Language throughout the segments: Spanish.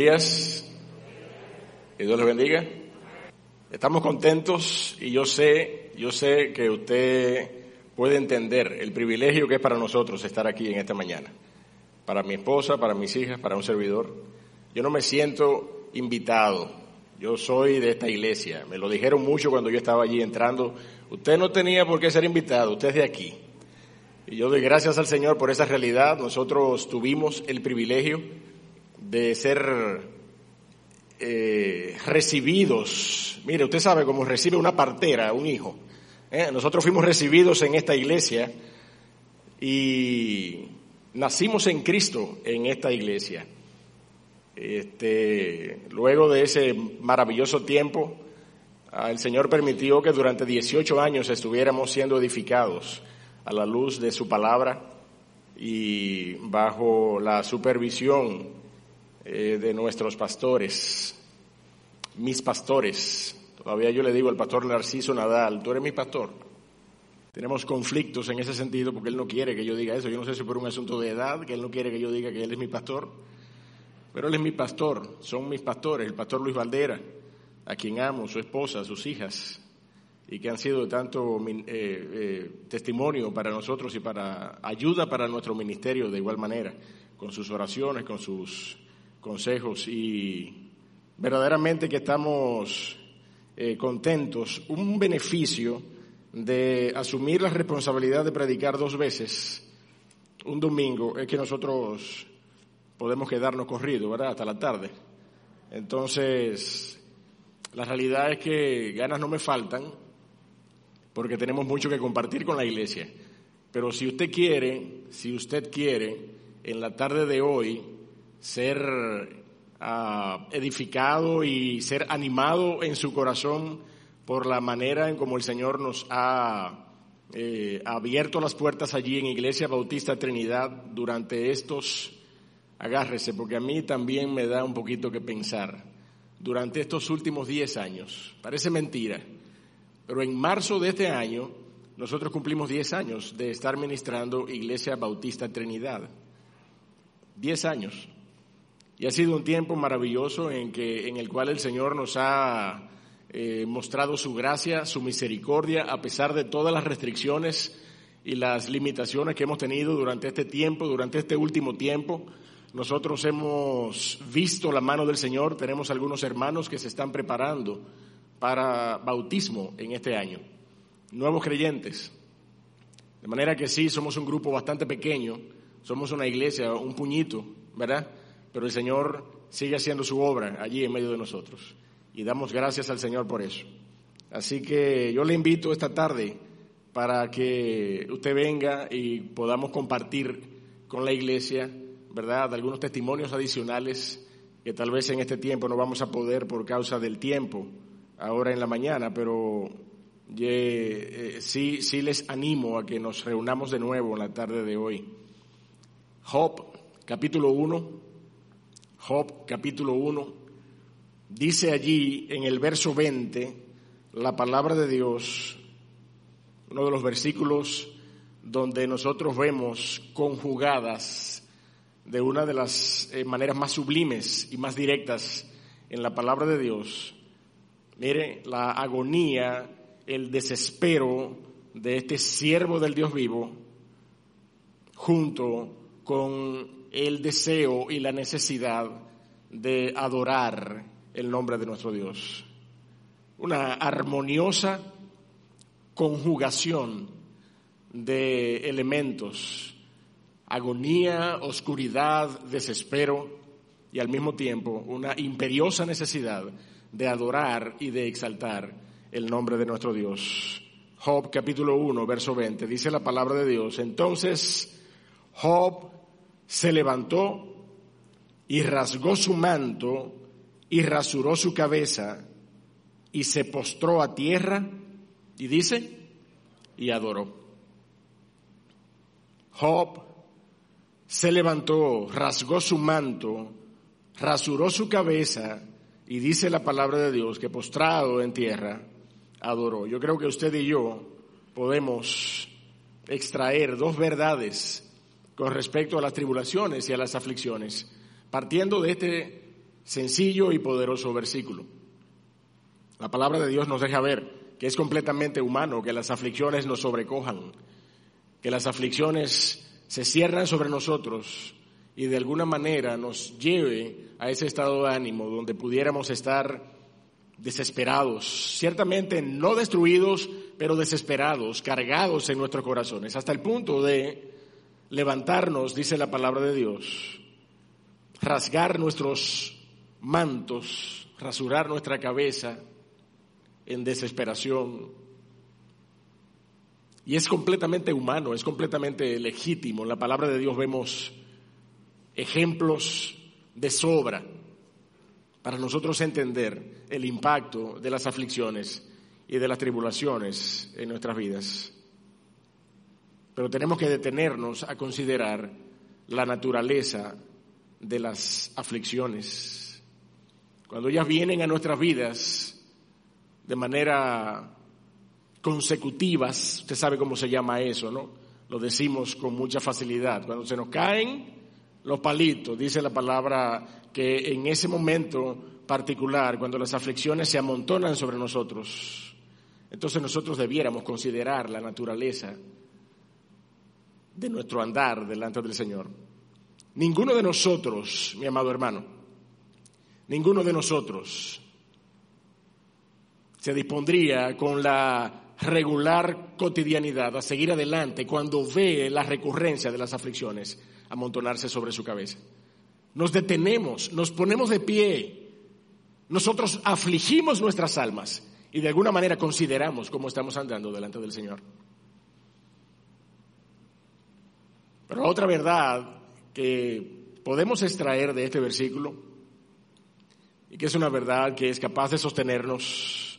días. Que Dios les bendiga. Estamos contentos y yo sé, yo sé que usted puede entender el privilegio que es para nosotros estar aquí en esta mañana. Para mi esposa, para mis hijas, para un servidor. Yo no me siento invitado. Yo soy de esta iglesia. Me lo dijeron mucho cuando yo estaba allí entrando. Usted no tenía por qué ser invitado, usted es de aquí. Y yo doy gracias al Señor por esa realidad. Nosotros tuvimos el privilegio de ser eh, recibidos. Mire, usted sabe cómo recibe una partera, un hijo. ¿eh? Nosotros fuimos recibidos en esta iglesia y nacimos en Cristo en esta iglesia. Este, luego de ese maravilloso tiempo, el Señor permitió que durante 18 años estuviéramos siendo edificados a la luz de su palabra y bajo la supervisión eh, de nuestros pastores, mis pastores. Todavía yo le digo al pastor Narciso Nadal, tú eres mi pastor. Tenemos conflictos en ese sentido porque él no quiere que yo diga eso. Yo no sé si por un asunto de edad, que él no quiere que yo diga que él es mi pastor. Pero él es mi pastor, son mis pastores, el pastor Luis Valdera, a quien amo, su esposa, sus hijas, y que han sido de tanto eh, eh, testimonio para nosotros y para ayuda para nuestro ministerio de igual manera, con sus oraciones, con sus consejos y verdaderamente que estamos eh, contentos. Un beneficio de asumir la responsabilidad de predicar dos veces un domingo es que nosotros podemos quedarnos corridos, ¿verdad? Hasta la tarde. Entonces, la realidad es que ganas no me faltan porque tenemos mucho que compartir con la iglesia. Pero si usted quiere, si usted quiere, en la tarde de hoy, ser ah, edificado y ser animado en su corazón por la manera en como el Señor nos ha eh, abierto las puertas allí en Iglesia Bautista Trinidad durante estos, agárrese, porque a mí también me da un poquito que pensar, durante estos últimos 10 años. Parece mentira, pero en marzo de este año nosotros cumplimos 10 años de estar ministrando Iglesia Bautista Trinidad. 10 años. Y ha sido un tiempo maravilloso en, que, en el cual el Señor nos ha eh, mostrado su gracia, su misericordia, a pesar de todas las restricciones y las limitaciones que hemos tenido durante este tiempo, durante este último tiempo. Nosotros hemos visto la mano del Señor, tenemos algunos hermanos que se están preparando para bautismo en este año, nuevos creyentes. De manera que sí, somos un grupo bastante pequeño, somos una iglesia, un puñito, ¿verdad? Pero el Señor sigue haciendo su obra allí en medio de nosotros. Y damos gracias al Señor por eso. Así que yo le invito esta tarde para que usted venga y podamos compartir con la iglesia, ¿verdad?, algunos testimonios adicionales que tal vez en este tiempo no vamos a poder por causa del tiempo, ahora en la mañana, pero eh, sí, sí les animo a que nos reunamos de nuevo en la tarde de hoy. Job, capítulo 1, Job capítulo 1, dice allí en el verso 20 la palabra de Dios, uno de los versículos donde nosotros vemos conjugadas de una de las eh, maneras más sublimes y más directas en la palabra de Dios. Mire, la agonía, el desespero de este siervo del Dios vivo, junto con el deseo y la necesidad de adorar el nombre de nuestro Dios. Una armoniosa conjugación de elementos, agonía, oscuridad, desespero y al mismo tiempo una imperiosa necesidad de adorar y de exaltar el nombre de nuestro Dios. Job capítulo 1, verso 20, dice la palabra de Dios. Entonces Job se levantó y rasgó su manto y rasuró su cabeza y se postró a tierra y dice, y adoró. Job se levantó, rasgó su manto, rasuró su cabeza y dice la palabra de Dios que postrado en tierra, adoró. Yo creo que usted y yo podemos extraer dos verdades con respecto a las tribulaciones y a las aflicciones, partiendo de este sencillo y poderoso versículo. La palabra de Dios nos deja ver que es completamente humano que las aflicciones nos sobrecojan, que las aflicciones se cierran sobre nosotros y de alguna manera nos lleve a ese estado de ánimo donde pudiéramos estar desesperados, ciertamente no destruidos, pero desesperados, cargados en nuestros corazones, hasta el punto de levantarnos, dice la palabra de Dios, rasgar nuestros mantos, rasurar nuestra cabeza en desesperación. Y es completamente humano, es completamente legítimo. En la palabra de Dios vemos ejemplos de sobra para nosotros entender el impacto de las aflicciones y de las tribulaciones en nuestras vidas. Pero tenemos que detenernos a considerar la naturaleza de las aflicciones. Cuando ellas vienen a nuestras vidas de manera consecutivas, usted sabe cómo se llama eso, ¿no? Lo decimos con mucha facilidad. Cuando se nos caen los palitos, dice la palabra que en ese momento particular, cuando las aflicciones se amontonan sobre nosotros, entonces nosotros debiéramos considerar la naturaleza de nuestro andar delante del Señor. Ninguno de nosotros, mi amado hermano, ninguno de nosotros se dispondría con la regular cotidianidad a seguir adelante cuando ve la recurrencia de las aflicciones amontonarse sobre su cabeza. Nos detenemos, nos ponemos de pie, nosotros afligimos nuestras almas y de alguna manera consideramos cómo estamos andando delante del Señor. Pero otra verdad que podemos extraer de este versículo y que es una verdad que es capaz de sostenernos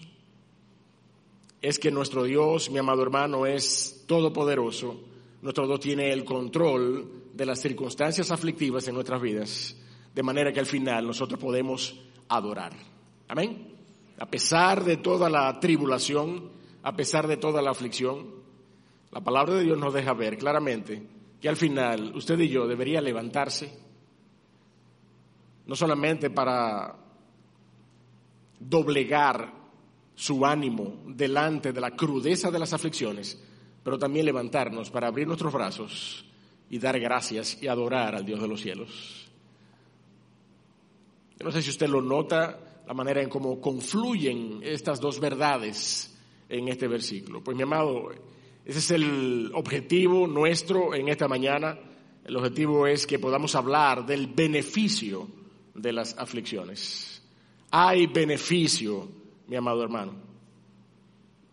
es que nuestro Dios, mi amado hermano, es todopoderoso. Nuestro Dios tiene el control de las circunstancias aflictivas en nuestras vidas, de manera que al final nosotros podemos adorar. Amén. A pesar de toda la tribulación, a pesar de toda la aflicción, la palabra de Dios nos deja ver claramente que al final usted y yo debería levantarse, no solamente para doblegar su ánimo delante de la crudeza de las aflicciones, pero también levantarnos para abrir nuestros brazos y dar gracias y adorar al Dios de los cielos. Yo no sé si usted lo nota, la manera en cómo confluyen estas dos verdades en este versículo. Pues mi amado, ese es el objetivo nuestro en esta mañana. El objetivo es que podamos hablar del beneficio de las aflicciones. Hay beneficio, mi amado hermano.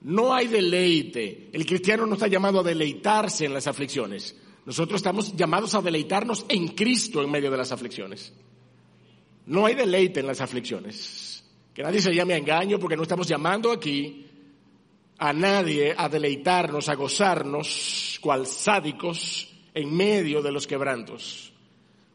No hay deleite. El cristiano no está llamado a deleitarse en las aflicciones. Nosotros estamos llamados a deleitarnos en Cristo en medio de las aflicciones. No hay deleite en las aflicciones. Que nadie se llame a engaño porque no estamos llamando aquí a nadie a deleitarnos, a gozarnos, cual sádicos, en medio de los quebrantos.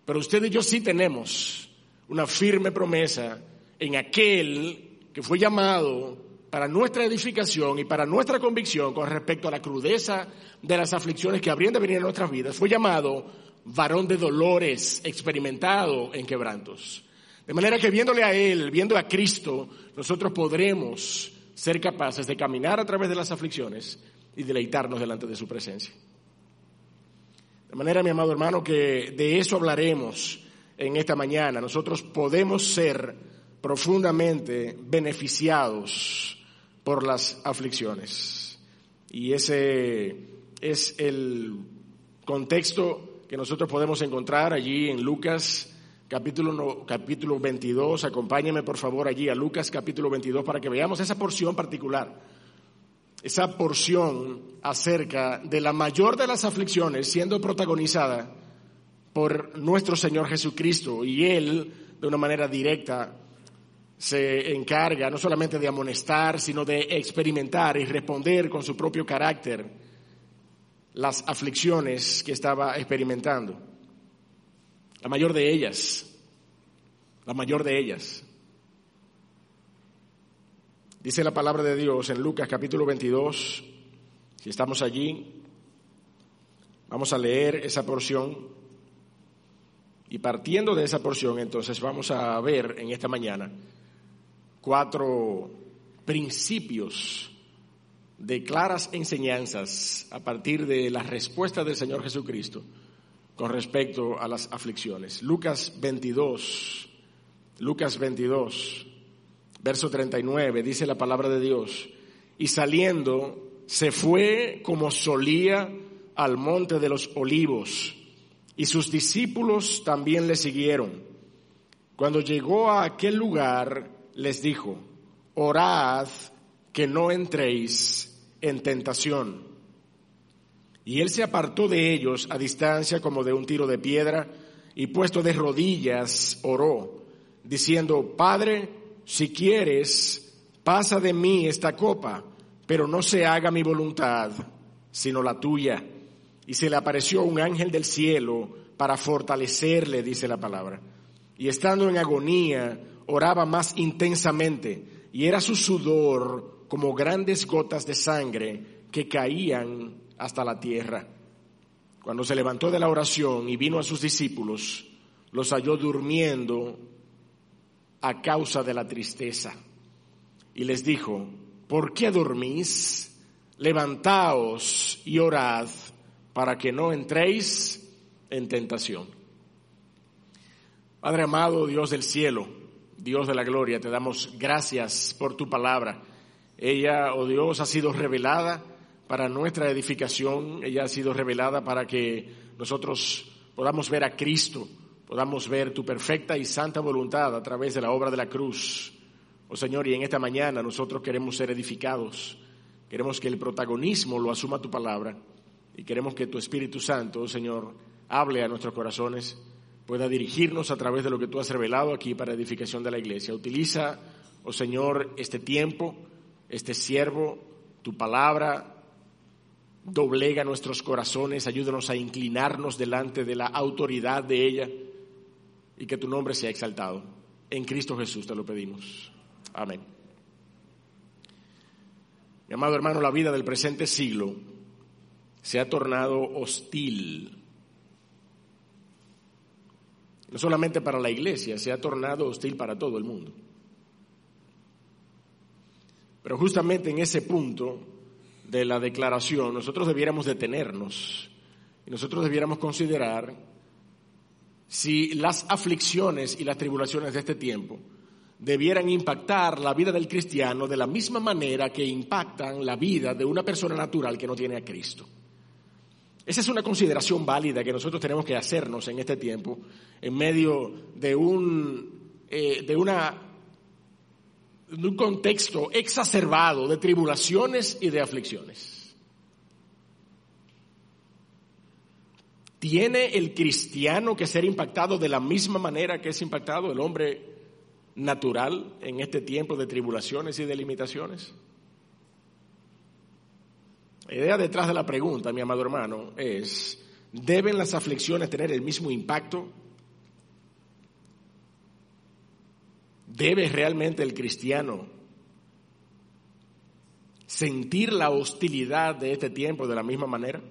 Pero usted y yo sí tenemos una firme promesa en aquel que fue llamado para nuestra edificación y para nuestra convicción con respecto a la crudeza de las aflicciones que habrían de venir en nuestras vidas, fue llamado varón de dolores, experimentado en quebrantos. De manera que viéndole a Él, viendo a Cristo, nosotros podremos ser capaces de caminar a través de las aflicciones y deleitarnos delante de su presencia. De manera, mi amado hermano, que de eso hablaremos en esta mañana. Nosotros podemos ser profundamente beneficiados por las aflicciones. Y ese es el contexto que nosotros podemos encontrar allí en Lucas capítulo, capítulo 22. Acompáñeme por favor allí a Lucas capítulo 22 para que veamos esa porción particular. Esa porción acerca de la mayor de las aflicciones siendo protagonizada por nuestro Señor Jesucristo y Él de una manera directa se encarga no solamente de amonestar, sino de experimentar y responder con su propio carácter las aflicciones que estaba experimentando. La mayor de ellas, la mayor de ellas. Dice la palabra de Dios en Lucas capítulo 22, si estamos allí, vamos a leer esa porción. Y partiendo de esa porción, entonces vamos a ver en esta mañana cuatro principios de claras enseñanzas a partir de la respuesta del Señor Jesucristo con respecto a las aflicciones. Lucas 22, Lucas 22, verso 39, dice la palabra de Dios, y saliendo se fue como solía al monte de los olivos, y sus discípulos también le siguieron. Cuando llegó a aquel lugar, les dijo, orad que no entréis en tentación. Y él se apartó de ellos a distancia como de un tiro de piedra, y puesto de rodillas oró, diciendo, Padre, si quieres, pasa de mí esta copa, pero no se haga mi voluntad, sino la tuya. Y se le apareció un ángel del cielo para fortalecerle, dice la palabra. Y estando en agonía, oraba más intensamente, y era su sudor como grandes gotas de sangre que caían hasta la tierra. Cuando se levantó de la oración y vino a sus discípulos, los halló durmiendo a causa de la tristeza. Y les dijo, ¿por qué dormís? Levantaos y orad para que no entréis en tentación. Padre amado, Dios del cielo, Dios de la gloria, te damos gracias por tu palabra. Ella, oh Dios, ha sido revelada para nuestra edificación, ella ha sido revelada para que nosotros podamos ver a Cristo, podamos ver tu perfecta y santa voluntad a través de la obra de la cruz. Oh Señor, y en esta mañana nosotros queremos ser edificados, queremos que el protagonismo lo asuma tu palabra y queremos que tu Espíritu Santo, oh Señor, hable a nuestros corazones, pueda dirigirnos a través de lo que tú has revelado aquí para edificación de la iglesia. Utiliza, oh Señor, este tiempo, este siervo, tu palabra, doblega nuestros corazones, ayúdanos a inclinarnos delante de la autoridad de ella y que tu nombre sea exaltado. En Cristo Jesús te lo pedimos. Amén. Mi amado hermano, la vida del presente siglo se ha tornado hostil. No solamente para la iglesia, se ha tornado hostil para todo el mundo. Pero justamente en ese punto de la declaración, nosotros debiéramos detenernos y nosotros debiéramos considerar si las aflicciones y las tribulaciones de este tiempo debieran impactar la vida del cristiano de la misma manera que impactan la vida de una persona natural que no tiene a Cristo. Esa es una consideración válida que nosotros tenemos que hacernos en este tiempo, en medio de un, eh, de una de un contexto exacerbado de tribulaciones y de aflicciones. ¿Tiene el cristiano que ser impactado de la misma manera que es impactado el hombre natural en este tiempo de tribulaciones y de limitaciones? La idea detrás de la pregunta, mi amado hermano, es, ¿deben las aflicciones tener el mismo impacto ¿Debe realmente el cristiano sentir la hostilidad de este tiempo de la misma manera?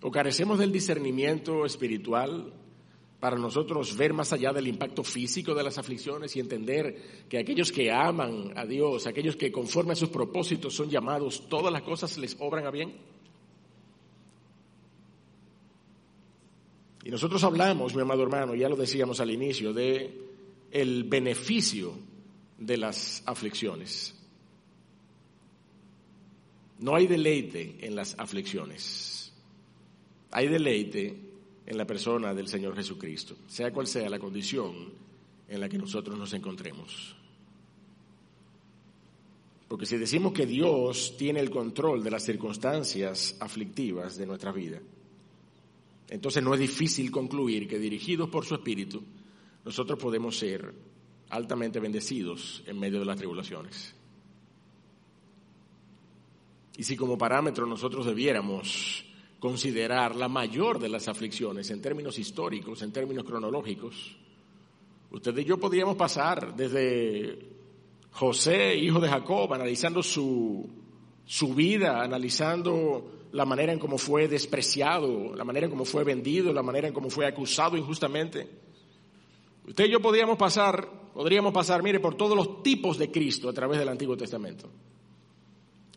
¿O carecemos del discernimiento espiritual para nosotros ver más allá del impacto físico de las aflicciones y entender que aquellos que aman a Dios, aquellos que conforme a sus propósitos son llamados, todas las cosas les obran a bien? Y nosotros hablamos, mi amado hermano, ya lo decíamos al inicio, de el beneficio de las aflicciones. No hay deleite en las aflicciones. Hay deleite en la persona del Señor Jesucristo, sea cual sea la condición en la que nosotros nos encontremos. Porque si decimos que Dios tiene el control de las circunstancias aflictivas de nuestra vida, entonces no es difícil concluir que dirigidos por su Espíritu, nosotros podemos ser altamente bendecidos en medio de las tribulaciones. Y si como parámetro nosotros debiéramos considerar la mayor de las aflicciones en términos históricos, en términos cronológicos, usted y yo podríamos pasar desde José, hijo de Jacob, analizando su su vida, analizando la manera en cómo fue despreciado, la manera en cómo fue vendido, la manera en cómo fue acusado injustamente. Usted y yo podríamos pasar, podríamos pasar, mire, por todos los tipos de Cristo a través del Antiguo Testamento.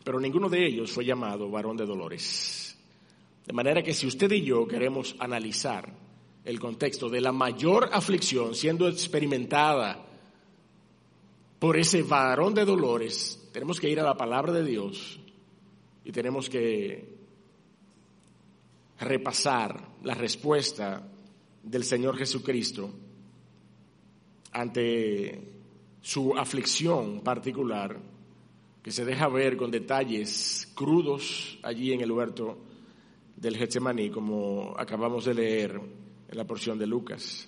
Pero ninguno de ellos fue llamado varón de dolores. De manera que si usted y yo queremos analizar el contexto de la mayor aflicción siendo experimentada por ese varón de dolores, tenemos que ir a la palabra de Dios y tenemos que repasar la respuesta del Señor Jesucristo ante su aflicción particular, que se deja ver con detalles crudos allí en el huerto del Getsemaní, como acabamos de leer en la porción de Lucas.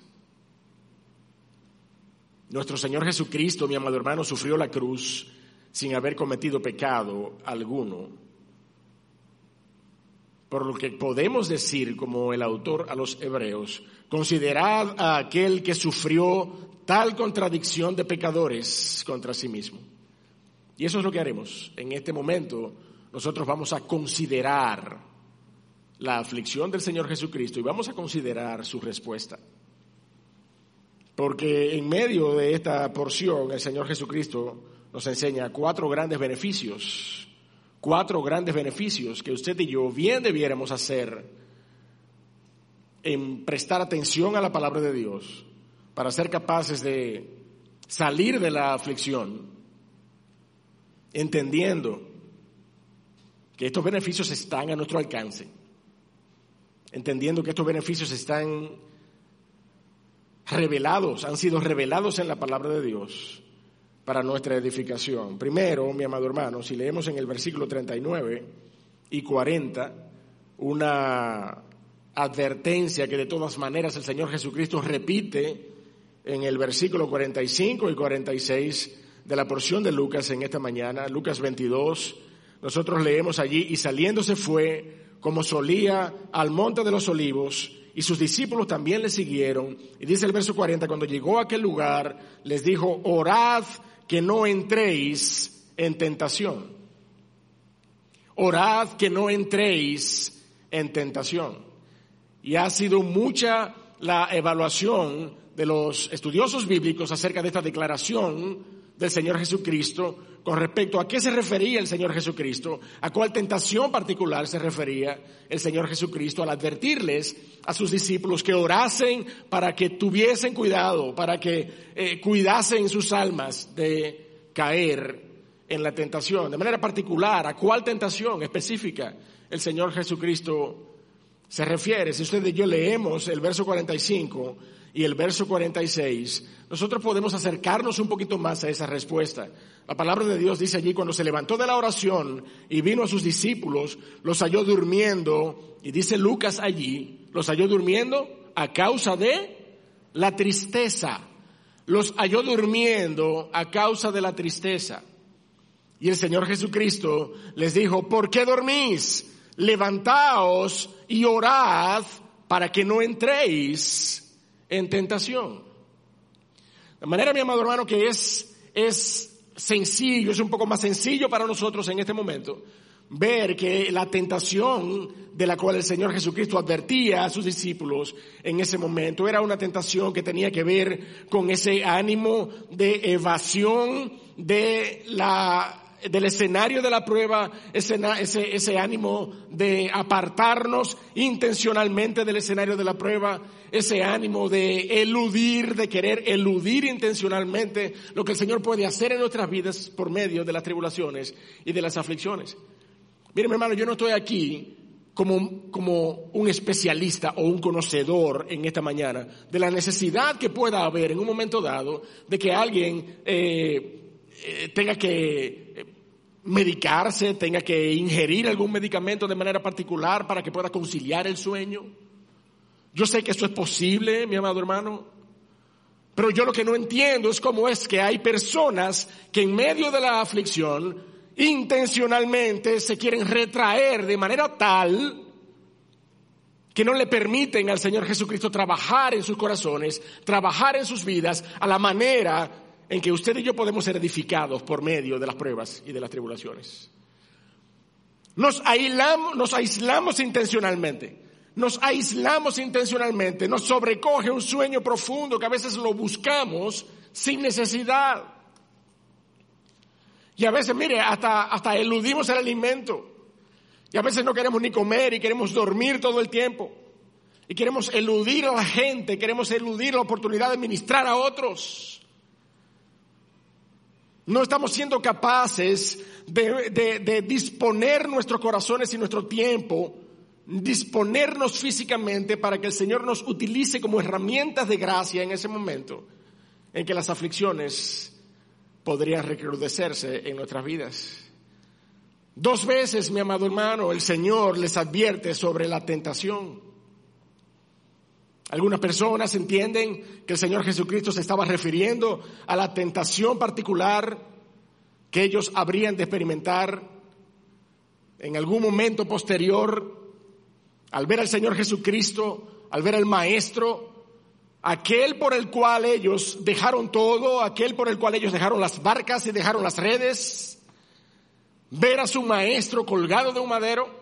Nuestro Señor Jesucristo, mi amado hermano, sufrió la cruz sin haber cometido pecado alguno. Por lo que podemos decir, como el autor a los hebreos, considerad a aquel que sufrió tal contradicción de pecadores contra sí mismo. Y eso es lo que haremos. En este momento nosotros vamos a considerar la aflicción del Señor Jesucristo y vamos a considerar su respuesta. Porque en medio de esta porción el Señor Jesucristo nos enseña cuatro grandes beneficios, cuatro grandes beneficios que usted y yo bien debiéramos hacer en prestar atención a la palabra de Dios para ser capaces de salir de la aflicción, entendiendo que estos beneficios están a nuestro alcance, entendiendo que estos beneficios están revelados, han sido revelados en la palabra de Dios para nuestra edificación. Primero, mi amado hermano, si leemos en el versículo 39 y 40, una advertencia que de todas maneras el Señor Jesucristo repite en el versículo 45 y 46 de la porción de Lucas en esta mañana, Lucas 22, nosotros leemos allí, y saliéndose fue, como solía, al monte de los olivos, y sus discípulos también le siguieron. Y dice el verso 40, cuando llegó a aquel lugar, les dijo, orad que no entréis en tentación. Orad que no entréis en tentación. Y ha sido mucha la evaluación de los estudiosos bíblicos acerca de esta declaración del Señor Jesucristo con respecto a qué se refería el Señor Jesucristo, a cuál tentación particular se refería el Señor Jesucristo al advertirles a sus discípulos que orasen para que tuviesen cuidado, para que eh, cuidasen sus almas de caer en la tentación. De manera particular, ¿a cuál tentación específica el Señor Jesucristo se refiere? Si ustedes y yo leemos el verso 45, y el verso 46, nosotros podemos acercarnos un poquito más a esa respuesta. La palabra de Dios dice allí, cuando se levantó de la oración y vino a sus discípulos, los halló durmiendo, y dice Lucas allí, los halló durmiendo a causa de la tristeza. Los halló durmiendo a causa de la tristeza. Y el Señor Jesucristo les dijo, ¿por qué dormís? Levantaos y orad para que no entréis en tentación. De manera, mi amado hermano, que es, es sencillo, es un poco más sencillo para nosotros en este momento ver que la tentación de la cual el Señor Jesucristo advertía a sus discípulos en ese momento era una tentación que tenía que ver con ese ánimo de evasión de la del escenario de la prueba, ese, ese, ese, ánimo de apartarnos intencionalmente del escenario de la prueba, ese ánimo de eludir, de querer eludir intencionalmente lo que el Señor puede hacer en nuestras vidas por medio de las tribulaciones y de las aflicciones. Miren, hermano, yo no estoy aquí como, como un especialista o un conocedor en esta mañana de la necesidad que pueda haber en un momento dado de que alguien eh, eh, tenga que medicarse, tenga que ingerir algún medicamento de manera particular para que pueda conciliar el sueño. Yo sé que eso es posible, mi amado hermano, pero yo lo que no entiendo es cómo es que hay personas que en medio de la aflicción intencionalmente se quieren retraer de manera tal que no le permiten al Señor Jesucristo trabajar en sus corazones, trabajar en sus vidas a la manera en que usted y yo podemos ser edificados por medio de las pruebas y de las tribulaciones. Nos aislamos, intencionalmente. Nos aislamos intencionalmente. Nos sobrecoge un sueño profundo que a veces lo buscamos sin necesidad. Y a veces, mire, hasta, hasta eludimos el alimento. Y a veces no queremos ni comer y queremos dormir todo el tiempo. Y queremos eludir a la gente, queremos eludir la oportunidad de ministrar a otros. No estamos siendo capaces de, disponer nuestros corazones y nuestro tiempo, disponernos físicamente para que el Señor nos utilice como herramientas de gracia en ese momento en que las aflicciones podrían recrudecerse en nuestras vidas. Dos veces, mi amado hermano, el Señor les advierte sobre la tentación. Algunas personas entienden que el Señor Jesucristo se estaba refiriendo a la tentación particular que ellos habrían de experimentar en algún momento posterior al ver al Señor Jesucristo, al ver al Maestro, aquel por el cual ellos dejaron todo, aquel por el cual ellos dejaron las barcas y dejaron las redes, ver a su Maestro colgado de un madero.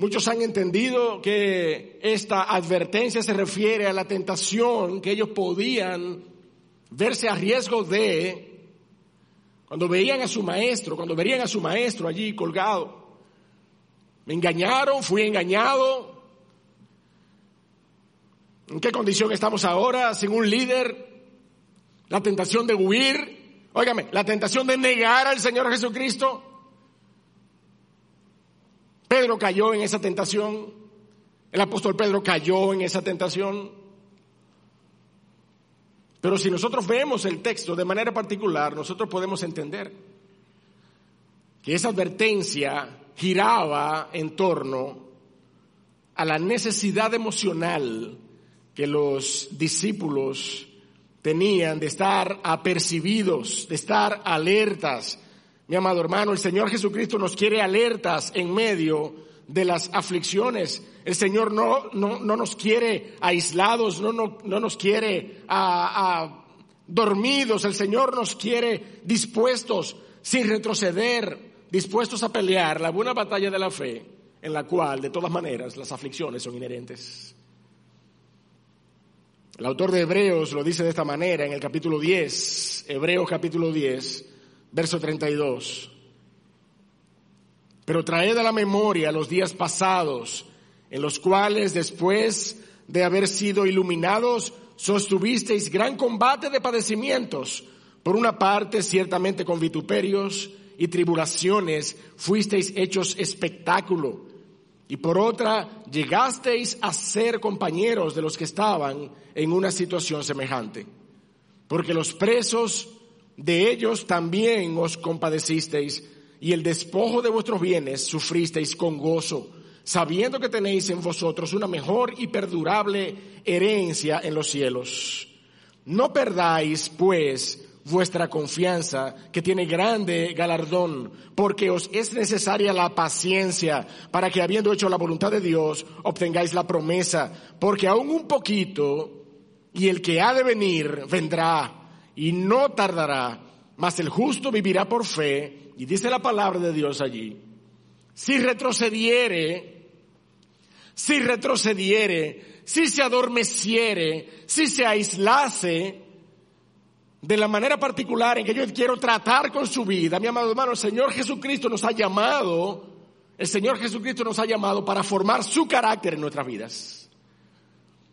Muchos han entendido que esta advertencia se refiere a la tentación que ellos podían verse a riesgo de cuando veían a su maestro, cuando verían a su maestro allí colgado. Me engañaron, fui engañado. ¿En qué condición estamos ahora sin un líder? La tentación de huir, óigame, la tentación de negar al Señor Jesucristo. Pedro cayó en esa tentación. El apóstol Pedro cayó en esa tentación. Pero si nosotros vemos el texto de manera particular, nosotros podemos entender que esa advertencia giraba en torno a la necesidad emocional que los discípulos tenían de estar apercibidos, de estar alertas, mi amado hermano, el Señor Jesucristo nos quiere alertas en medio de las aflicciones. El Señor no, no, no nos quiere aislados, no, no, no nos quiere a, dormidos. El Señor nos quiere dispuestos, sin retroceder, dispuestos a pelear la buena batalla de la fe, en la cual, de todas maneras, las aflicciones son inherentes. El autor de Hebreos lo dice de esta manera en el capítulo 10, Hebreos capítulo 10, verso 32. Pero traed a la memoria los días pasados, en los cuales después de haber sido iluminados, sostuvisteis gran combate de padecimientos. Por una parte, ciertamente con vituperios y tribulaciones fuisteis hechos espectáculo. Y por otra, llegasteis a ser compañeros de los que estaban en una situación semejante. Porque los presos de ellos también os compadecisteis y el despojo de vuestros bienes sufristeis con gozo, sabiendo que tenéis en vosotros una mejor y perdurable herencia en los cielos. No perdáis, pues, vuestra confianza, que tiene grande galardón, porque os es necesaria la paciencia, para que habiendo hecho la voluntad de Dios, obtengáis la promesa, porque aún un poquito, y el que ha de venir vendrá y no tardará, mas el justo vivirá por fe, y dice la palabra de Dios allí, si retrocediere, si retrocediere, si se adormeciere, si se aislase, de la manera particular en que yo quiero tratar con su vida, mi amado hermano, el Señor Jesucristo nos ha llamado, el Señor Jesucristo nos ha llamado para formar su carácter en nuestras vidas.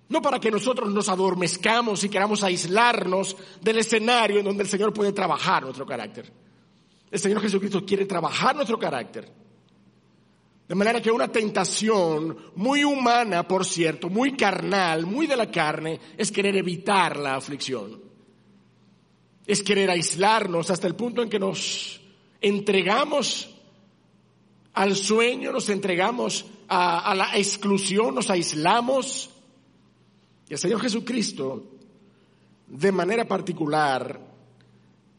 No para que nosotros nos adormezcamos y queramos aislarnos del escenario en donde el Señor puede trabajar nuestro carácter. El Señor Jesucristo quiere trabajar nuestro carácter. De manera que una tentación muy humana, por cierto, muy carnal, muy de la carne, es querer evitar la aflicción. Es querer aislarnos hasta el punto en que nos entregamos al sueño, nos entregamos a, la exclusión, nos aislamos y el Señor Jesucristo, de manera particular,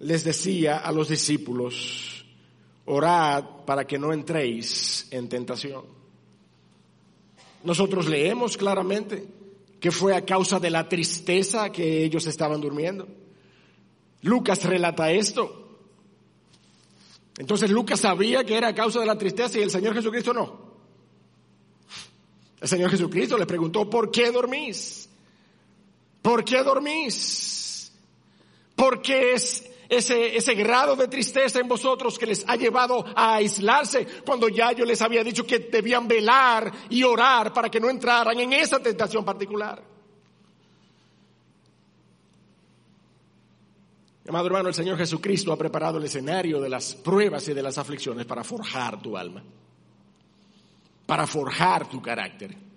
les decía a los discípulos, orad para que no entréis en tentación. Nosotros leemos claramente que fue a causa de la tristeza que ellos estaban durmiendo. Lucas relata esto. Entonces Lucas sabía que era a causa de la tristeza y el Señor Jesucristo no. El Señor Jesucristo le preguntó, ¿por qué dormís? ¿Por qué dormís? ¿Por qué es ese, grado de tristeza en vosotros que les ha llevado a aislarse cuando ya yo les había dicho que debían velar y orar para que no entraran en esa tentación particular. Amado hermano, el Señor Jesucristo ha preparado el escenario de las pruebas y de las aflicciones para forjar tu alma, para forjar tu carácter.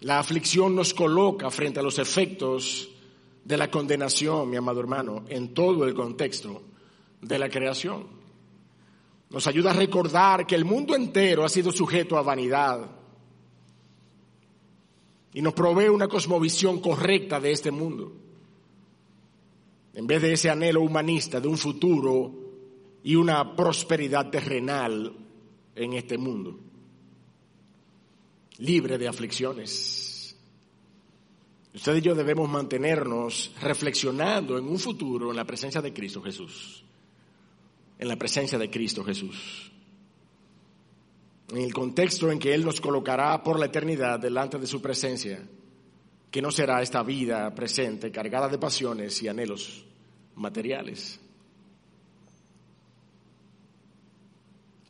La aflicción nos coloca frente a los efectos de la condenación, mi amado hermano, en todo el contexto de la creación. Nos ayuda a recordar que el mundo entero ha sido sujeto a vanidad y nos provee una cosmovisión correcta de este mundo. En vez de ese anhelo humanista de un futuro y una prosperidad terrenal en este mundo libre de aflicciones. Usted y yo debemos mantenernos reflexionando en un futuro en la presencia de Cristo Jesús. En la presencia de Cristo Jesús. En el contexto en que Él nos colocará por la eternidad delante de su presencia, que no será esta vida presente cargada de pasiones y anhelos materiales.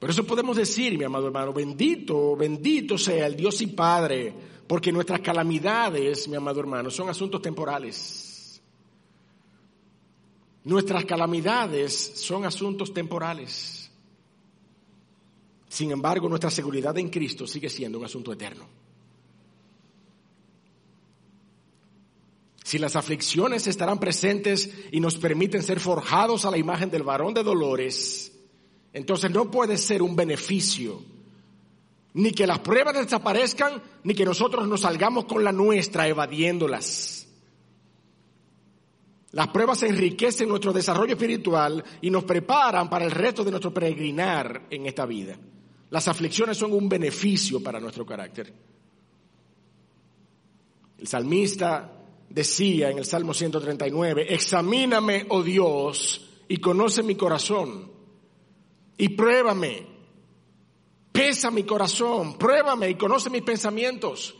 Por eso podemos decir, mi amado hermano, bendito, bendito sea el Dios y Padre, porque nuestras calamidades, mi amado hermano, son asuntos temporales. Nuestras calamidades son asuntos temporales. Sin embargo, nuestra seguridad en Cristo sigue siendo un asunto eterno. Si las aflicciones estarán presentes y nos permiten ser forjados a la imagen del varón de dolores, entonces no puede ser un beneficio ni que las pruebas desaparezcan, ni que nosotros nos salgamos con la nuestra evadiéndolas. Las pruebas enriquecen nuestro desarrollo espiritual y nos preparan para el resto de nuestro peregrinar en esta vida. Las aflicciones son un beneficio para nuestro carácter. El salmista decía en el Salmo 139, examíname, oh Dios, y conoce mi corazón y pruébame. Pesa mi corazón, pruébame y conoce mis pensamientos.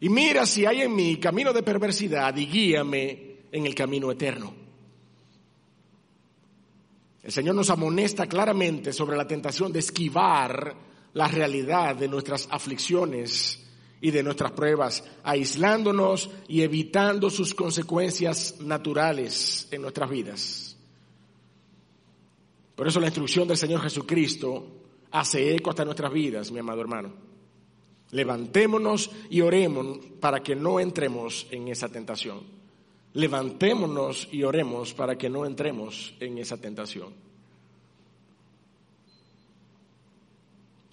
Y mira si hay en mí camino de perversidad y guíame en el camino eterno. El Señor nos amonesta claramente sobre la tentación de esquivar la realidad de nuestras aflicciones y de nuestras pruebas, aislándonos y evitando sus consecuencias naturales en nuestras vidas. Por eso la instrucción del Señor Jesucristo hace eco hasta nuestras vidas, mi amado hermano. Levantémonos y oremos para que no entremos en esa tentación. Levantémonos y oremos para que no entremos en esa tentación.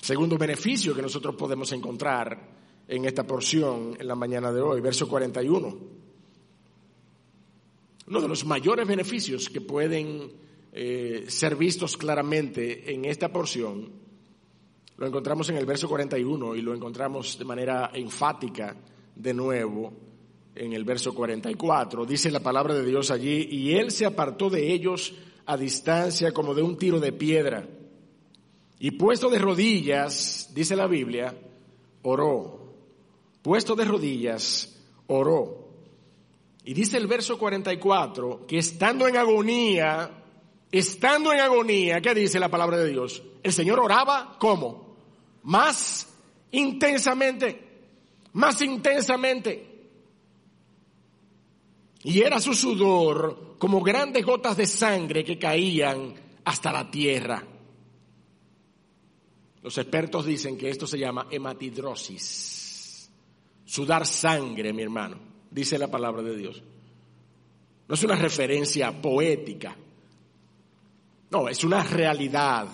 Segundo beneficio que nosotros podemos encontrar en esta porción en la mañana de hoy, verso 41. Uno de los mayores beneficios que pueden eh, ser vistos claramente en esta porción, lo encontramos en el verso 41 y lo encontramos de manera enfática de nuevo en el verso 44. Dice la palabra de Dios allí, y él se apartó de ellos a distancia como de un tiro de piedra. Y puesto de rodillas, dice la Biblia, oró. Puesto de rodillas, oró. Y dice el verso 44 que estando en agonía, estando en agonía, ¿qué dice la palabra de Dios? El Señor oraba ¿cómo? Más intensamente, más intensamente. Y era su sudor como grandes gotas de sangre que caían hasta la tierra. Los expertos dicen que esto se llama hematidrosis. Sudar sangre, mi hermano, dice la palabra de Dios. No es una referencia poética, no, es una realidad.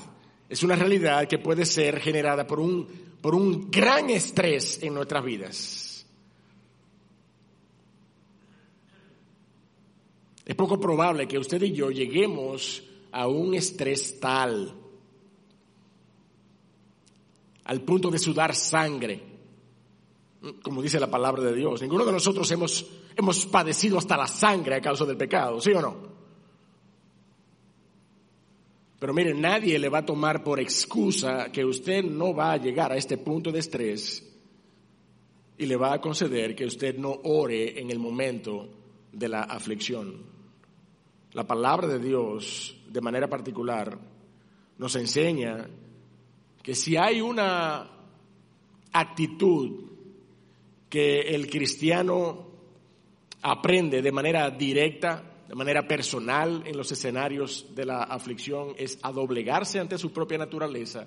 Es una realidad que puede ser generada por un, por un gran estrés en nuestras vidas. Es poco probable que usted y yo lleguemos a un estrés tal, al punto de sudar sangre. como dice la palabra de Dios. Ninguno de nosotros hemos, hemos padecido hasta la sangre a causa del pecado, ¿sí o no? Pero mire, nadie le va a tomar por excusa que usted no va a llegar a este punto de estrés y le va a conceder que usted no ore en el momento de la aflicción. La palabra de Dios, de manera particular, nos enseña que si hay una actitud que el cristiano aprende de manera directa, de manera personal en los escenarios de la aflicción, es a doblegarse ante su propia naturaleza,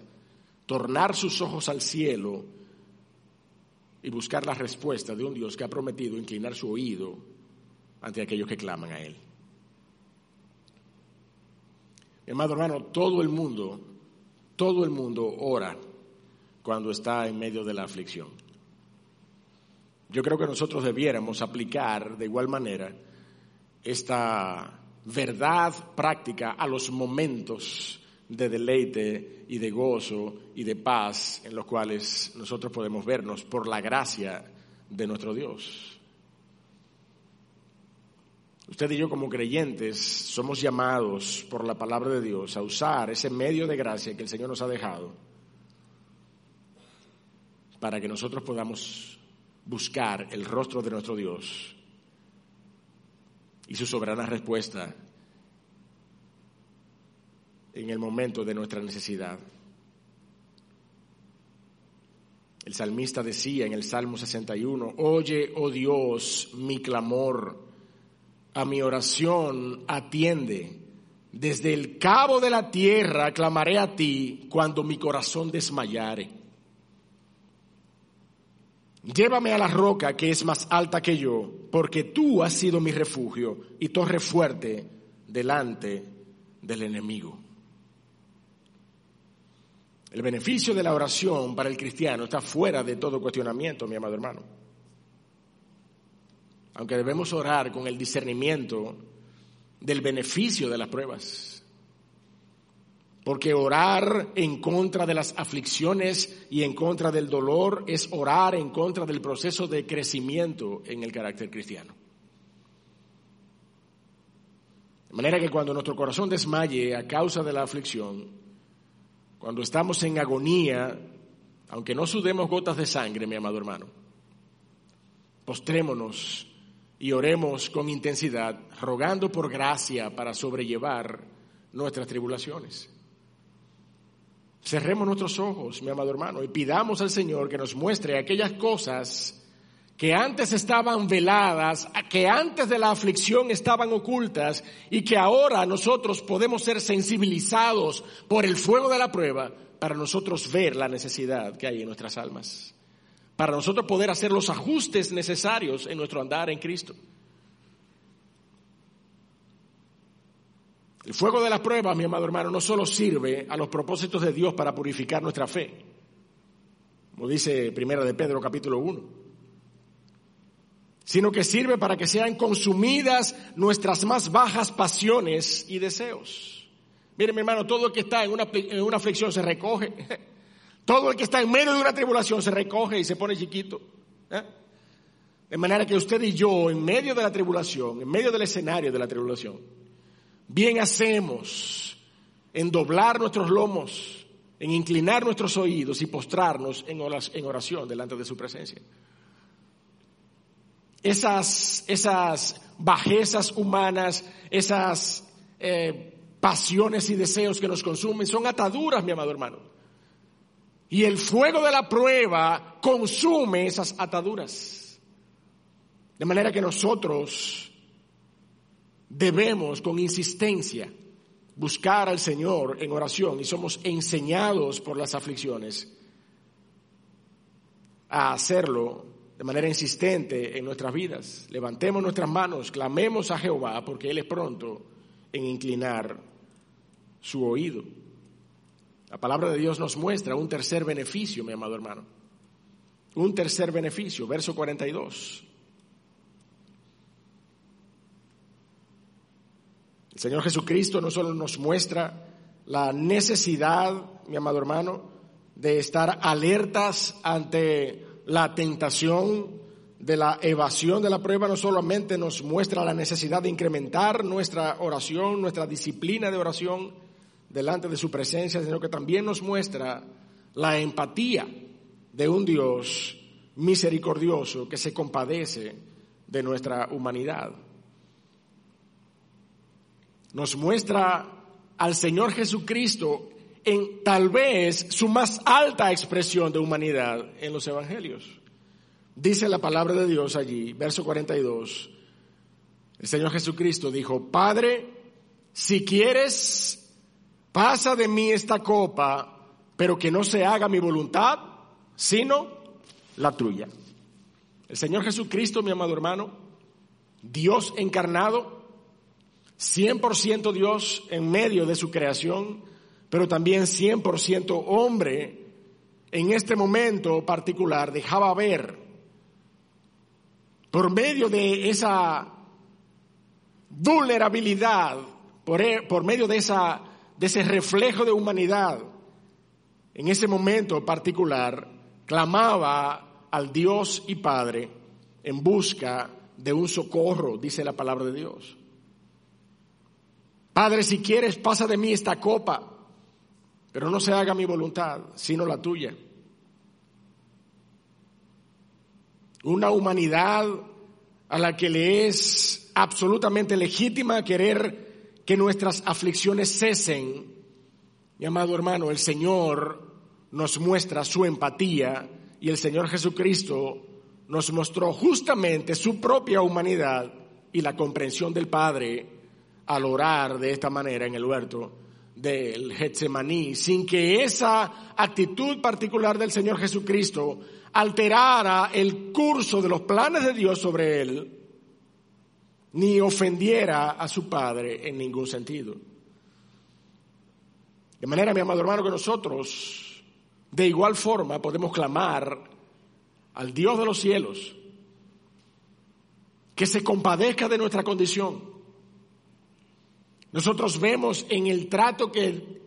tornar sus ojos al cielo y buscar la respuesta de un Dios que ha prometido inclinar su oído ante aquellos que claman a Él. Hermano, todo el mundo, todo el mundo ora cuando está en medio de la aflicción. Yo creo que nosotros debiéramos aplicar de igual manera esta verdad práctica a los momentos de deleite y de gozo y de paz en los cuales nosotros podemos vernos por la gracia de nuestro Dios. Usted y yo como creyentes somos llamados por la palabra de Dios a usar ese medio de gracia que el Señor nos ha dejado para que nosotros podamos buscar el rostro de nuestro Dios y su soberana respuesta en el momento de nuestra necesidad. El salmista decía en el Salmo 61, oye, oh Dios, mi clamor a mi oración atiende. Desde el cabo de la tierra clamaré a ti cuando mi corazón desmayare. Llévame a la roca que es más alta que yo, porque tú has sido mi refugio y torre fuerte delante del enemigo. El beneficio de la oración para el cristiano está fuera de todo cuestionamiento, mi amado hermano aunque debemos orar con el discernimiento del beneficio de las pruebas. Porque orar en contra de las aflicciones y en contra del dolor es orar en contra del proceso de crecimiento en el carácter cristiano. De manera que cuando nuestro corazón desmaye a causa de la aflicción, cuando estamos en agonía, aunque no sudemos gotas de sangre, mi amado hermano, postrémonos y oremos con intensidad, rogando por gracia para sobrellevar nuestras tribulaciones. Cerremos nuestros ojos, mi amado hermano, y pidamos al Señor que nos muestre aquellas cosas que antes estaban veladas, que antes de la aflicción estaban ocultas y que ahora nosotros podemos ser sensibilizados por el fuego de la prueba para nosotros ver la necesidad que hay en nuestras almas para nosotros poder hacer los ajustes necesarios en nuestro andar en Cristo. El fuego de la prueba, mi amado hermano, no solo sirve a los propósitos de Dios para purificar nuestra fe, como dice Primera de Pedro capítulo 1, sino que sirve para que sean consumidas nuestras más bajas pasiones y deseos. Mire, mi hermano, todo el que está en una, en una aflicción se recoge. Todo el que está en medio de una tribulación se recoge y se pone chiquito. ¿eh? De manera que usted y yo, en medio de la tribulación, en medio del escenario de la tribulación, bien hacemos en doblar nuestros lomos, en inclinar nuestros oídos y postrarnos en oración delante de su presencia. Esas, esas bajezas humanas, esas eh, pasiones y deseos que nos consumen son ataduras, mi amado hermano. Y el fuego de la prueba consume esas ataduras. De manera que nosotros debemos con insistencia buscar al Señor en oración y somos enseñados por las aflicciones a hacerlo de manera insistente en nuestras vidas. Levantemos nuestras manos, clamemos a Jehová porque Él es pronto en inclinar su oído. La palabra de Dios nos muestra un tercer beneficio, mi amado hermano. Un tercer beneficio, verso 42. El Señor Jesucristo no solo nos muestra la necesidad, mi amado hermano, de estar alertas ante la tentación de la evasión de la prueba no solamente nos muestra la necesidad de incrementar nuestra oración, nuestra disciplina de oración delante de su presencia, sino que también nos muestra la empatía de un Dios misericordioso que se compadece de nuestra humanidad. Nos muestra al Señor Jesucristo en tal vez su más alta expresión de humanidad en los evangelios. Dice la palabra de Dios allí, verso 42, el Señor Jesucristo dijo, Padre, si quieres, pasa de mí esta copa, pero que no se haga mi voluntad, sino la tuya. El Señor Jesucristo, mi amado hermano, Dios encarnado, 100% Dios en medio de su creación, pero también 100% hombre, en este momento particular dejaba ver, por medio de esa vulnerabilidad, por, e, por medio de, esa, de ese reflejo de humanidad, en ese momento particular, clamaba al Dios y Padre en busca de un socorro, dice la palabra de Dios. Padre, si quieres, pasa de mí esta copa pero no se haga mi voluntad, sino la tuya. Una humanidad a la que le es absolutamente legítima querer que nuestras aflicciones cesen. Mi amado hermano, el Señor nos muestra su empatía y el Señor Jesucristo nos mostró justamente su propia humanidad y la comprensión del Padre al orar de esta manera en el huerto del Getsemaní, sin que esa actitud particular del Señor Jesucristo alterara el curso de los planes de Dios sobre él, ni ofendiera a su Padre en ningún sentido. De manera, mi amado hermano, que nosotros, de igual forma, podemos clamar al Dios de los cielos que se compadezca de nuestra condición nosotros vemos en el trato que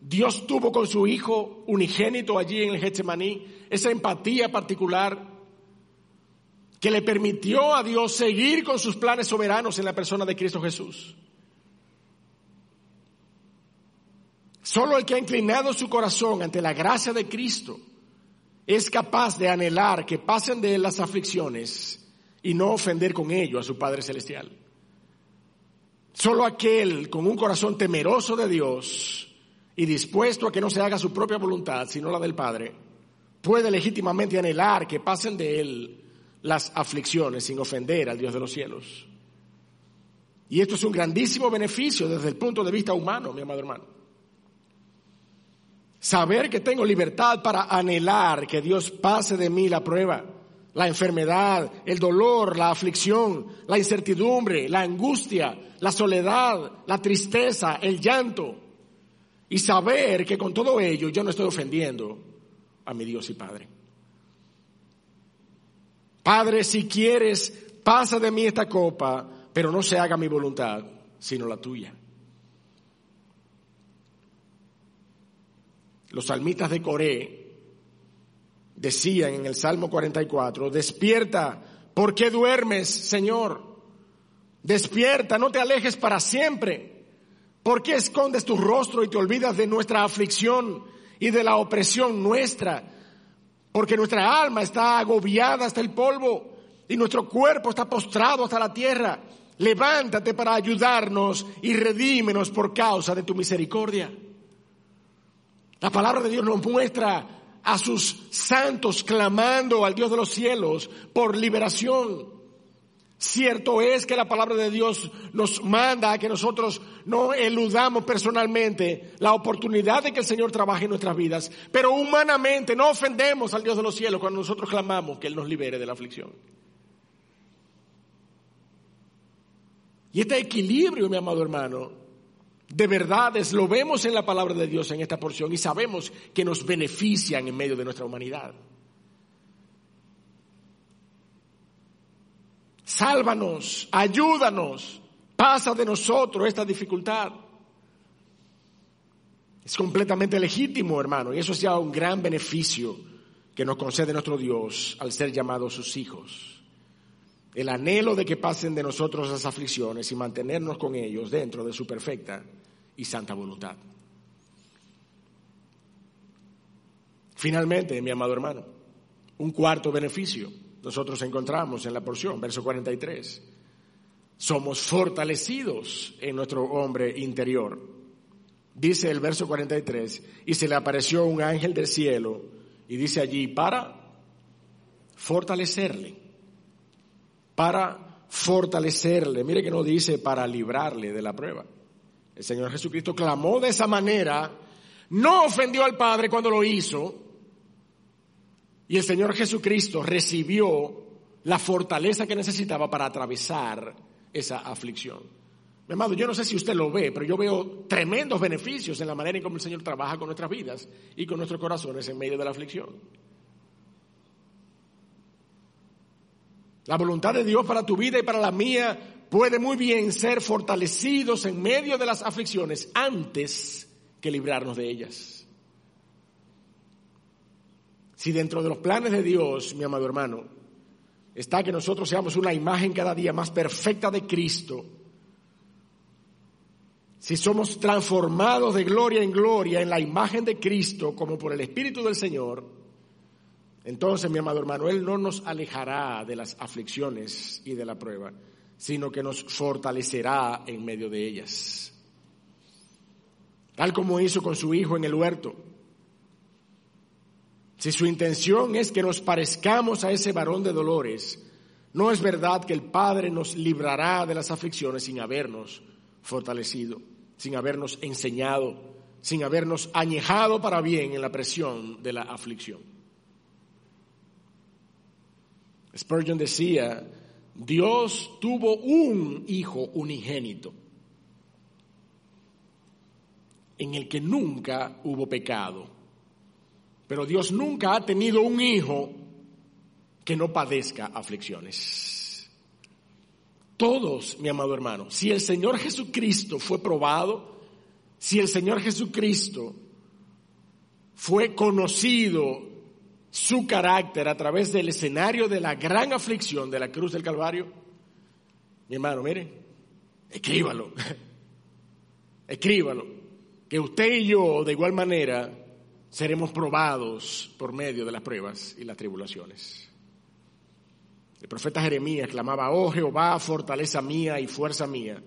Dios tuvo con su Hijo unigénito allí en el Getsemaní, esa empatía particular que le permitió a Dios seguir con sus planes soberanos en la persona de Cristo Jesús. Solo el que ha inclinado su corazón ante la gracia de Cristo es capaz de anhelar que pasen de él las aflicciones y no ofender con ello a su Padre Celestial. Solo aquel con un corazón temeroso de Dios y dispuesto a que no se haga su propia voluntad, sino la del Padre, puede legítimamente anhelar que pasen de él las aflicciones sin ofender al Dios de los cielos. Y esto es un grandísimo beneficio desde el punto de vista humano, mi amado hermano. Saber que tengo libertad para anhelar que Dios pase de mí la prueba la enfermedad, el dolor, la aflicción, la incertidumbre, la angustia, la soledad, la tristeza, el llanto. Y saber que con todo ello yo no estoy ofendiendo a mi Dios y Padre. Padre, si quieres, pasa de mí esta copa, pero no se haga mi voluntad, sino la tuya. Los salmitas de Coré decían en el Salmo 44, despierta, ¿por qué duermes, Señor? Despierta, no te alejes para siempre. ¿Por qué escondes tu rostro y te olvidas de nuestra aflicción y de la opresión nuestra? Porque nuestra alma está agobiada hasta el polvo y nuestro cuerpo está postrado hasta la tierra. Levántate para ayudarnos y redímenos por causa de tu misericordia. La palabra de Dios nos muestra a sus santos clamando al Dios de los cielos por liberación. Cierto es que la palabra de Dios nos manda a que nosotros no eludamos personalmente la oportunidad de que el Señor trabaje en nuestras vidas, pero humanamente no ofendemos al Dios de los cielos cuando nosotros clamamos que Él nos libere de la aflicción. Y este equilibrio, mi amado hermano, de verdades lo vemos en la palabra de Dios en esta porción y sabemos que nos benefician en medio de nuestra humanidad. Sálvanos, ayúdanos, pasa de nosotros esta dificultad. Es completamente legítimo, hermano, y eso es ya un gran beneficio que nos concede nuestro Dios al ser llamados sus hijos. El anhelo de que pasen de nosotros las aflicciones y mantenernos con ellos dentro de su perfecta y santa voluntad. Finalmente, mi amado hermano, un cuarto beneficio nosotros encontramos en la porción, verso 43. Somos fortalecidos en nuestro hombre interior. Dice el verso 43, y se le apareció un ángel del cielo y dice allí, para fortalecerle, para fortalecerle. Mire que no dice para librarle de la prueba. El Señor Jesucristo clamó de esa manera, no ofendió al Padre cuando lo hizo, y el Señor Jesucristo recibió la fortaleza que necesitaba para atravesar esa aflicción. Mi amado, yo no sé si usted lo ve, pero yo veo tremendos beneficios en la manera en cómo el Señor trabaja con nuestras vidas y con nuestros corazones en medio de la aflicción. La voluntad de Dios para tu vida y para la mía puede muy bien ser fortalecidos en medio de las aflicciones antes que librarnos de ellas. Si dentro de los planes de Dios, mi amado hermano, está que nosotros seamos una imagen cada día más perfecta de Cristo, si somos transformados de gloria en gloria en la imagen de Cristo como por el Espíritu del Señor, entonces, mi amado hermano, Él no nos alejará de las aflicciones y de la prueba, sino que nos fortalecerá en medio de ellas. Tal como hizo con su hijo en el huerto. Si su intención es que nos parezcamos a ese varón de dolores, no es verdad que el Padre nos librará de las aflicciones sin habernos fortalecido, sin habernos enseñado, sin habernos añejado para bien en la presión de la aflicción. Spurgeon decía, Dios tuvo un hijo unigénito en el que nunca hubo pecado pero Dios nunca ha tenido un hijo que no padezca aflicciones. Todos, mi amado hermano, si el Señor Jesucristo fue probado, si el Señor Jesucristo fue conocido su carácter a través del escenario de la gran aflicción de la cruz del Calvario, mi hermano, mire, escríbalo, escríbalo, que usted y yo de igual manera seremos probados por medio de las pruebas y las tribulaciones. El profeta Jeremías clamaba, oh Jehová, fortaleza mía y fuerza mía,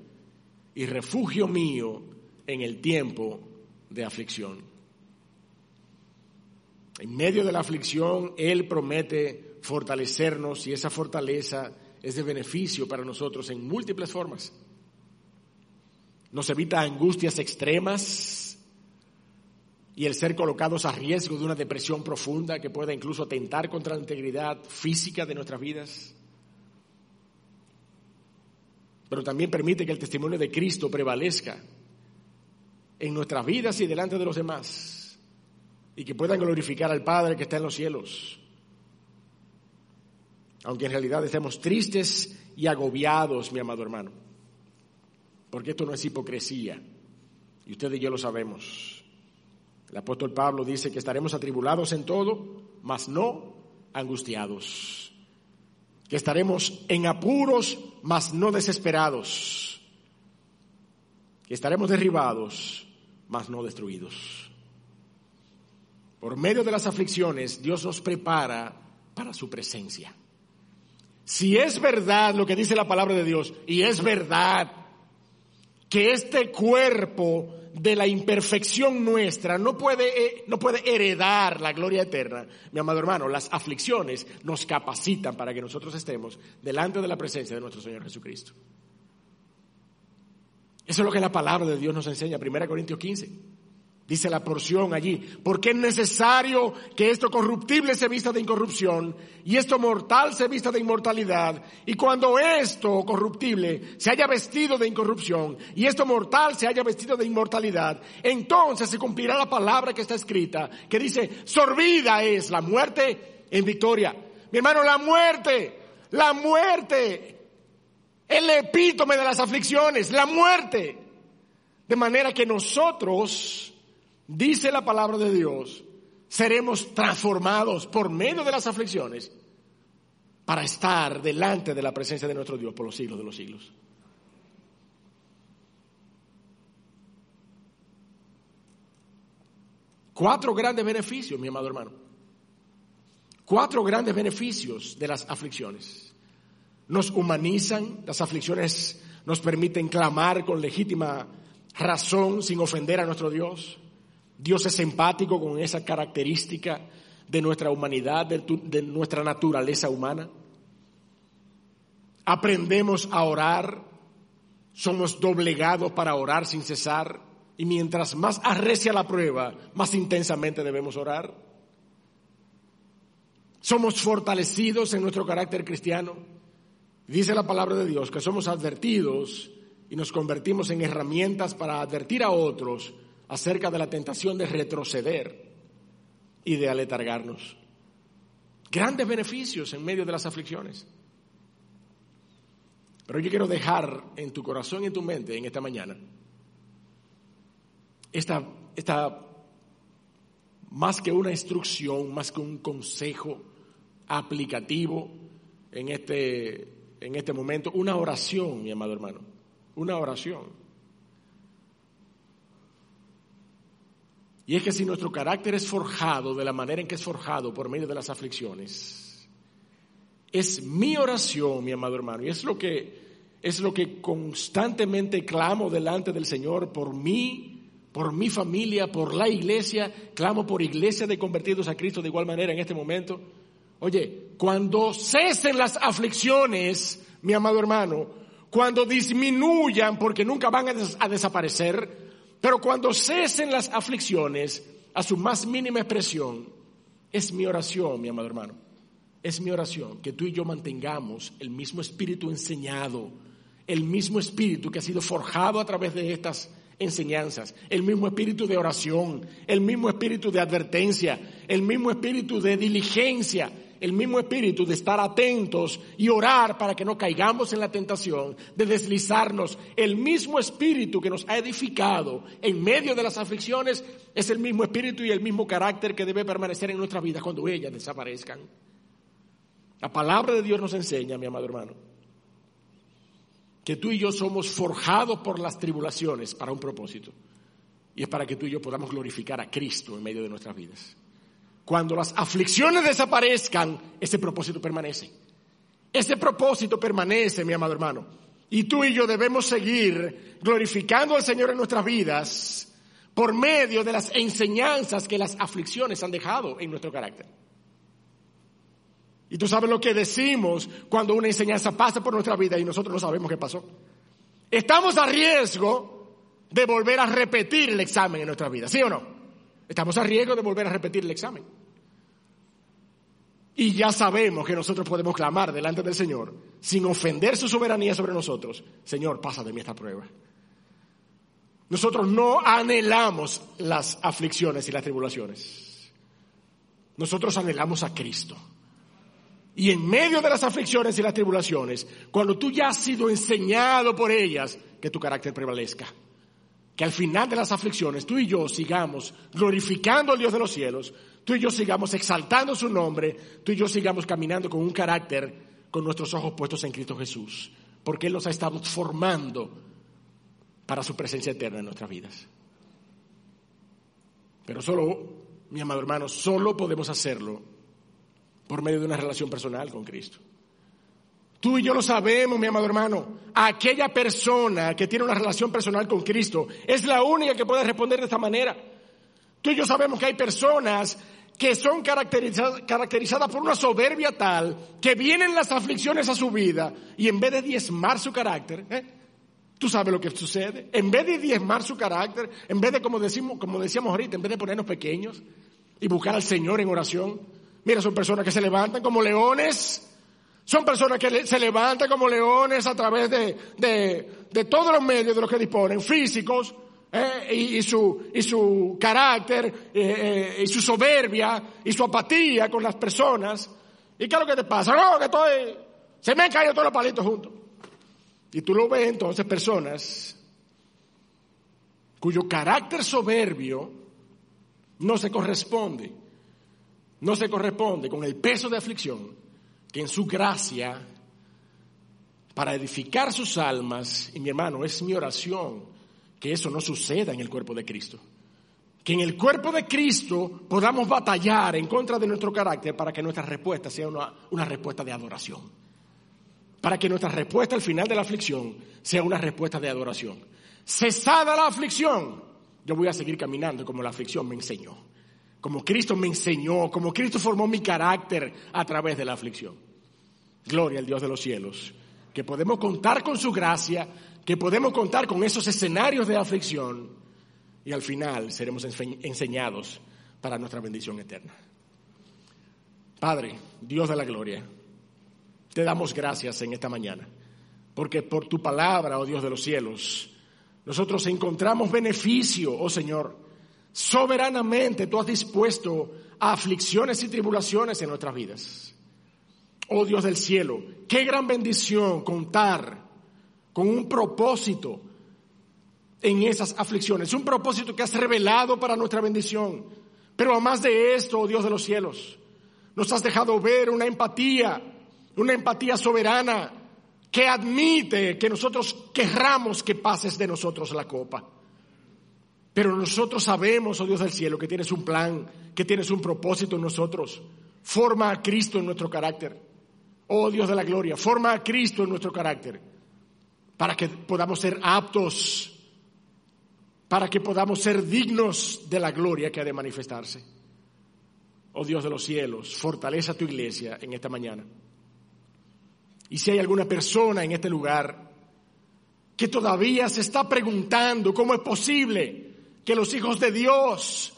y refugio mío en el tiempo de aflicción. En medio de la aflicción, Él promete fortalecernos y esa fortaleza es de beneficio para nosotros en múltiples formas. Nos evita angustias extremas, y el ser colocados a riesgo de una depresión profunda que pueda incluso atentar contra la integridad física de nuestras vidas. Pero también permite que el testimonio de Cristo prevalezca en nuestras vidas y delante de los demás y que puedan glorificar al Padre que está en los cielos. Aunque en realidad estemos tristes y agobiados, mi amado hermano, porque esto no es hipocresía y usted y yo lo sabemos. El apóstol Pablo dice que estaremos atribulados en todo, mas no angustiados. Que estaremos en apuros, mas no desesperados. Que estaremos derribados, mas no destruidos. Por medio de las aflicciones, Dios nos prepara para su presencia. Si es verdad lo que dice la palabra de Dios, y es verdad que este cuerpo de la imperfección nuestra no puede, eh, no puede heredar la gloria eterna. Mi amado hermano, las aflicciones nos capacitan para que nosotros estemos delante de la presencia de nuestro Señor Jesucristo. Eso es lo que la palabra de Dios nos enseña, 1 Corintios 15. Dice la porción allí, porque es necesario que esto corruptible se vista de incorrupción y esto mortal se vista de inmortalidad. Y cuando esto corruptible se haya vestido de incorrupción y esto mortal se haya vestido de inmortalidad, entonces se cumplirá la palabra que está escrita, que dice, sorbida es la muerte en victoria. Mi hermano, la muerte, la muerte, el epítome de las aflicciones, la muerte. De manera que nosotros Dice la palabra de Dios seremos transformados por medio de las aflicciones para estar delante de la presencia de nuestro Dios por los siglos de los siglos. Cuatro grandes beneficios, mi amado hermano. Cuatro grandes beneficios de las aflicciones. Nos humanizan, las aflicciones nos permiten clamar con legítima razón sin ofender a nuestro Dios. Dios es empático con esa característica de nuestra humanidad, de, nuestra naturaleza humana. Aprendemos a orar, somos doblegados para orar sin cesar. Y mientras más arrecia la prueba, más intensamente debemos orar. Somos fortalecidos en nuestro carácter cristiano. Dice la palabra de Dios que somos advertidos y nos convertimos en herramientas para advertir a otros acerca de la tentación de retroceder y de aletargarnos. Grandes beneficios en medio de las aflicciones. Pero yo quiero dejar en tu corazón y en tu mente en esta mañana esta, esta, más que una instrucción, más que un consejo aplicativo en este, en este momento, una oración, mi amado hermano, una oración. Y es que si nuestro carácter es forjado de la manera en que es forjado por medio de las aflicciones, es mi oración, mi amado hermano, y es lo que es lo que constantemente clamo delante del Señor por mí por mi familia, por la iglesia, clamo por iglesia de convertidos a Cristo de igual manera en este momento. Oye, cuando cesen las aflicciones, mi amado hermano, cuando disminuyan, porque nunca van a, desaparecer, pero cuando cesen las aflicciones a su más mínima expresión, es mi oración, mi amado hermano, es mi oración que tú y yo mantengamos el mismo espíritu enseñado, el mismo espíritu que ha sido forjado a través de estas enseñanzas, el mismo espíritu de oración, el mismo espíritu de advertencia, el mismo espíritu de diligencia, el mismo espíritu de estar atentos y orar para que no caigamos en la tentación de deslizarnos. El mismo espíritu que nos ha edificado en medio de las aflicciones es el mismo espíritu y el mismo carácter que debe permanecer en nuestra vida cuando ellas desaparezcan. La palabra de Dios nos enseña, mi amado hermano, que tú y yo somos forjados por las tribulaciones para un propósito. Y es para que tú y yo podamos glorificar a Cristo en medio de nuestras vidas. Cuando las aflicciones desaparezcan, ese propósito permanece. Ese propósito permanece, mi amado hermano. Y tú y yo debemos seguir glorificando al Señor en nuestras vidas por medio de las enseñanzas que las aflicciones han dejado en nuestro carácter. Y tú sabes lo que decimos cuando una enseñanza pasa por nuestra vida y nosotros no sabemos qué pasó. Estamos a riesgo de volver a repetir el examen en nuestra vida, ¿sí o no? Estamos a riesgo de volver a repetir el examen. Y ya sabemos que nosotros podemos clamar delante del Señor sin ofender su soberanía sobre nosotros. Señor, pasa de mí esta prueba. Nosotros no anhelamos las aflicciones y las tribulaciones. Nosotros anhelamos a Cristo. Y en medio de las aflicciones y las tribulaciones, cuando tú ya has sido enseñado por ellas, que tu carácter prevalezca. Que al final de las aflicciones tú y yo sigamos glorificando al Dios de los cielos, tú y yo sigamos exaltando su nombre, tú y yo sigamos caminando con un carácter con nuestros ojos puestos en Cristo Jesús, porque Él nos ha estado formando para su presencia eterna en nuestras vidas. Pero solo, mi amado hermano, solo podemos hacerlo por medio de una relación personal con Cristo. Tú y yo lo sabemos, mi amado hermano. Aquella persona que tiene una relación personal con Cristo es la única que puede responder de esta manera. Tú y yo sabemos que hay personas que son caracterizadas, por una soberbia tal que vienen las aflicciones a su vida y en vez de diezmar su carácter, ¿eh? tú sabes lo que sucede. En vez de diezmar su carácter, en vez de, como, decimos, como decíamos ahorita, en vez de ponernos pequeños y buscar al Señor en oración, Mira, son personas que se levantan como leones. Son personas que se levantan como leones a través de, todos los medios de los que disponen, físicos, eh, y, su, y su carácter, eh, eh, y su soberbia, y su apatía con las personas. ¿Y qué es lo que te pasa? No, que estoy, se me han caído todos los palitos juntos. Y tú lo ves entonces personas cuyo carácter soberbio no se corresponde no se corresponde con el peso de aflicción que en su gracia, para edificar sus almas, y mi hermano, es mi oración que eso no suceda en el cuerpo de Cristo. Que en el cuerpo de Cristo podamos batallar en contra de nuestro carácter para que nuestra respuesta sea una, una respuesta de adoración. Para que nuestra respuesta al final de la aflicción sea una respuesta de adoración. Cesada la aflicción, yo voy a seguir caminando como la aflicción me enseñó. Como Cristo me enseñó, como Cristo formó mi carácter a través de la aflicción. Gloria al Dios de los cielos. Que podemos contar con su gracia, que podemos contar con esos escenarios de aflicción y al final seremos enseñados para nuestra bendición eterna. Padre, Dios de la gloria, te damos gracias en esta mañana, porque por tu palabra, oh Dios de los cielos, nosotros encontramos beneficio, oh Señor. Soberanamente tú has dispuesto a aflicciones y tribulaciones en nuestras vidas. Oh Dios del cielo, qué gran bendición contar con un propósito en esas aflicciones, un propósito que has revelado para nuestra bendición. Pero además de esto, oh Dios de los cielos, nos has dejado ver una empatía, una empatía soberana que admite que nosotros querramos que pases de nosotros la copa. Pero nosotros sabemos, oh Dios del cielo, que tienes un plan, que tienes un propósito en nosotros. Forma a Cristo en nuestro carácter. Oh Dios de la gloria, forma a Cristo en nuestro carácter para que podamos ser aptos, para que podamos ser dignos de la gloria que ha de manifestarse. Oh Dios de los cielos, fortaleza tu iglesia en esta mañana. Y si hay alguna persona en este lugar que todavía se está preguntando cómo es posible que los hijos de Dios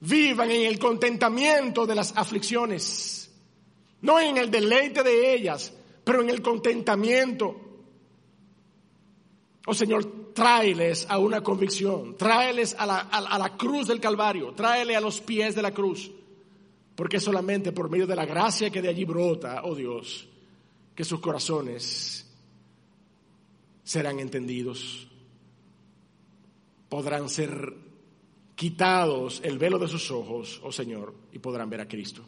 vivan en el contentamiento de las aflicciones, no en el deleite de ellas, pero en el contentamiento. Oh Señor, tráeles a una convicción, tráeles a la, a la cruz del Calvario, tráele a los pies de la cruz, porque solamente por medio de la gracia que de allí brota, oh Dios, que sus corazones serán entendidos, podrán ser quitados el velo de sus ojos, oh Señor, y podrán ver a Cristo.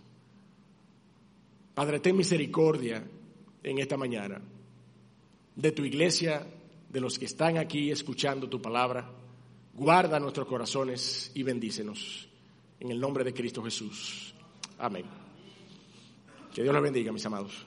Padre, ten misericordia en esta mañana de tu iglesia, de los que están aquí escuchando tu palabra. Guarda nuestros corazones y bendícenos. En el nombre de Cristo Jesús. Amén. Que Dios los bendiga, mis amados.